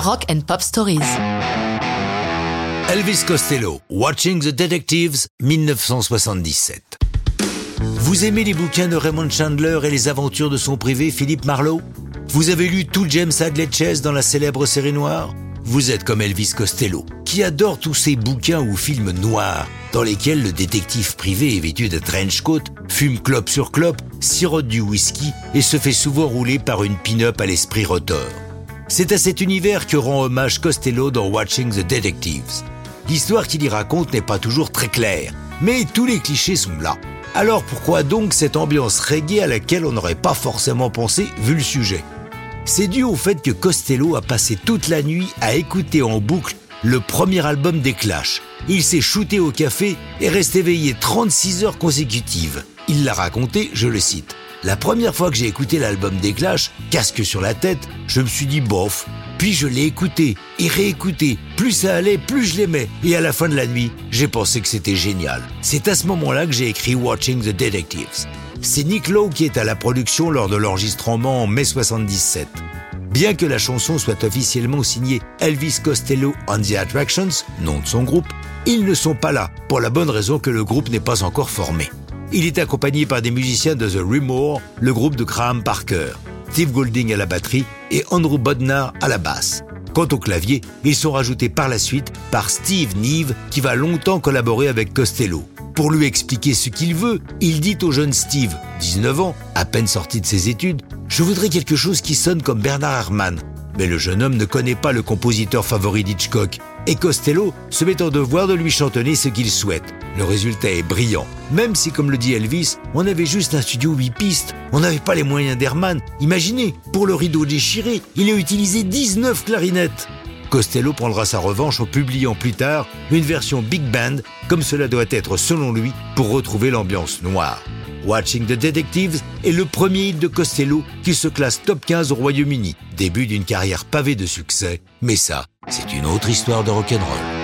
Rock and Pop Stories. Elvis Costello, Watching the Detectives, 1977. Vous aimez les bouquins de Raymond Chandler et les aventures de son privé Philippe Marlowe? Vous avez lu tout James Hadley Chase dans la célèbre série noire? Vous êtes comme Elvis Costello, qui adore tous ces bouquins ou films noirs dans lesquels le détective privé est vêtu de trench coat, fume clope sur clope, sirote du whisky et se fait souvent rouler par une pin-up à l'esprit rotor. C'est à cet univers que rend hommage Costello dans Watching the Detectives. L'histoire qu'il y raconte n'est pas toujours très claire, mais tous les clichés sont là. Alors pourquoi donc cette ambiance reggae à laquelle on n'aurait pas forcément pensé vu le sujet? C'est dû au fait que Costello a passé toute la nuit à écouter en boucle le premier album des Clash. Il s'est shooté au café et reste éveillé 36 heures consécutives. Il l'a raconté, je le cite. La première fois que j'ai écouté l'album des Clash, casque sur la tête, je me suis dit bof. Puis je l'ai écouté et réécouté. Plus ça allait, plus je l'aimais. Et à la fin de la nuit, j'ai pensé que c'était génial. C'est à ce moment-là que j'ai écrit Watching the Detectives. C'est Nick Lowe qui est à la production lors de l'enregistrement en mai 77. Bien que la chanson soit officiellement signée Elvis Costello on the Attractions, nom de son groupe, ils ne sont pas là, pour la bonne raison que le groupe n'est pas encore formé. Il est accompagné par des musiciens de The Rumor, le groupe de Graham Parker, Steve Golding à la batterie et Andrew Bodnar à la basse. Quant au clavier, ils sont rajoutés par la suite par Steve Neve qui va longtemps collaborer avec Costello. Pour lui expliquer ce qu'il veut, il dit au jeune Steve, 19 ans, à peine sorti de ses études, Je voudrais quelque chose qui sonne comme Bernard Herrmann. Mais le jeune homme ne connaît pas le compositeur favori d'Hitchcock, et Costello se met en devoir de lui chantonner ce qu'il souhaite. Le résultat est brillant, même si, comme le dit Elvis, on avait juste un studio 8 pistes, on n'avait pas les moyens d'Herman. Imaginez, pour le rideau déchiré, il a utilisé 19 clarinettes. Costello prendra sa revanche en publiant plus tard une version big band, comme cela doit être selon lui, pour retrouver l'ambiance noire. Watching the Detectives est le premier hit de Costello qui se classe top 15 au Royaume-Uni. Début d'une carrière pavée de succès, mais ça, c'est une autre histoire de rock'n'roll.